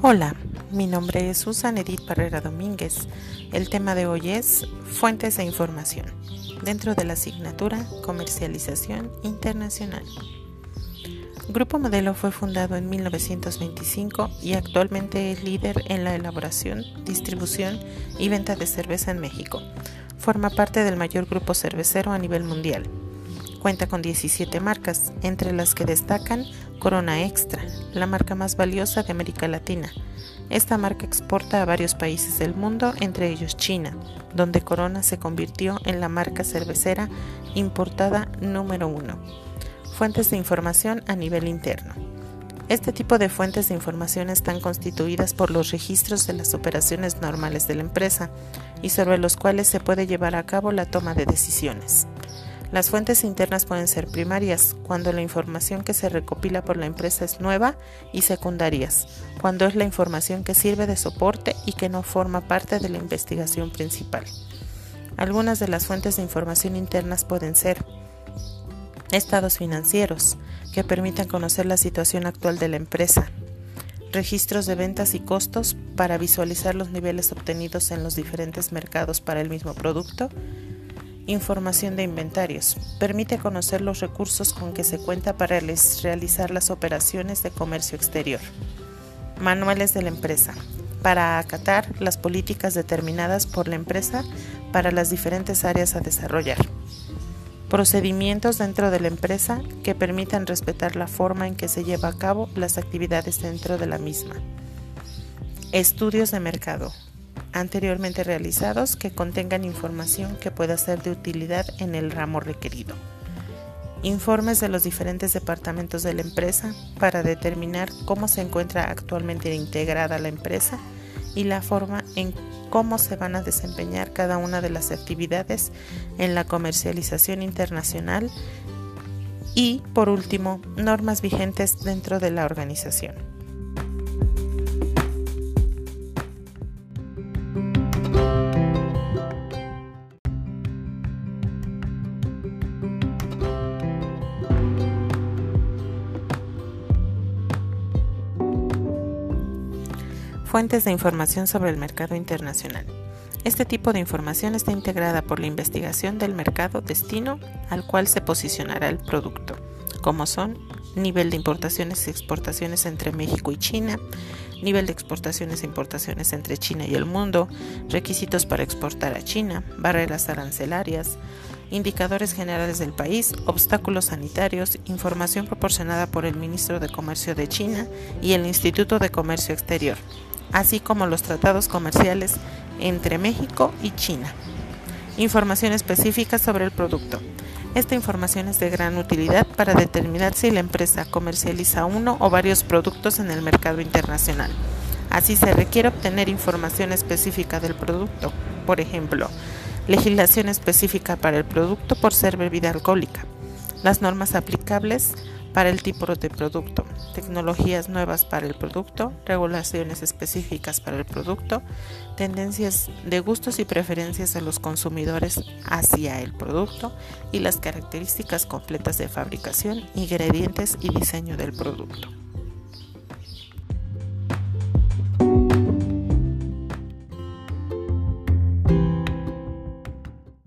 Hola, mi nombre es Susan Edith Barrera Domínguez. El tema de hoy es Fuentes de Información dentro de la asignatura Comercialización Internacional. Grupo Modelo fue fundado en 1925 y actualmente es líder en la elaboración, distribución y venta de cerveza en México. Forma parte del mayor grupo cervecero a nivel mundial. Cuenta con 17 marcas, entre las que destacan Corona Extra, la marca más valiosa de América Latina. Esta marca exporta a varios países del mundo, entre ellos China, donde Corona se convirtió en la marca cervecera importada número uno. Fuentes de información a nivel interno. Este tipo de fuentes de información están constituidas por los registros de las operaciones normales de la empresa y sobre los cuales se puede llevar a cabo la toma de decisiones. Las fuentes internas pueden ser primarias, cuando la información que se recopila por la empresa es nueva, y secundarias, cuando es la información que sirve de soporte y que no forma parte de la investigación principal. Algunas de las fuentes de información internas pueden ser estados financieros, que permitan conocer la situación actual de la empresa, registros de ventas y costos para visualizar los niveles obtenidos en los diferentes mercados para el mismo producto, Información de inventarios. Permite conocer los recursos con que se cuenta para realizar las operaciones de comercio exterior. Manuales de la empresa. Para acatar las políticas determinadas por la empresa para las diferentes áreas a desarrollar. Procedimientos dentro de la empresa que permitan respetar la forma en que se lleva a cabo las actividades dentro de la misma. Estudios de mercado anteriormente realizados que contengan información que pueda ser de utilidad en el ramo requerido. Informes de los diferentes departamentos de la empresa para determinar cómo se encuentra actualmente integrada la empresa y la forma en cómo se van a desempeñar cada una de las actividades en la comercialización internacional y, por último, normas vigentes dentro de la organización. Fuentes de información sobre el mercado internacional. Este tipo de información está integrada por la investigación del mercado destino al cual se posicionará el producto, como son nivel de importaciones y exportaciones entre México y China, nivel de exportaciones e importaciones entre China y el mundo, requisitos para exportar a China, barreras arancelarias, indicadores generales del país, obstáculos sanitarios, información proporcionada por el Ministro de Comercio de China y el Instituto de Comercio Exterior, así como los tratados comerciales entre México y China. Información específica sobre el producto. Esta información es de gran utilidad para determinar si la empresa comercializa uno o varios productos en el mercado internacional. Así se requiere obtener información específica del producto, por ejemplo, legislación específica para el producto por ser bebida alcohólica, las normas aplicables para el tipo de producto, tecnologías nuevas para el producto, regulaciones específicas para el producto, tendencias de gustos y preferencias de los consumidores hacia el producto y las características completas de fabricación, ingredientes y diseño del producto.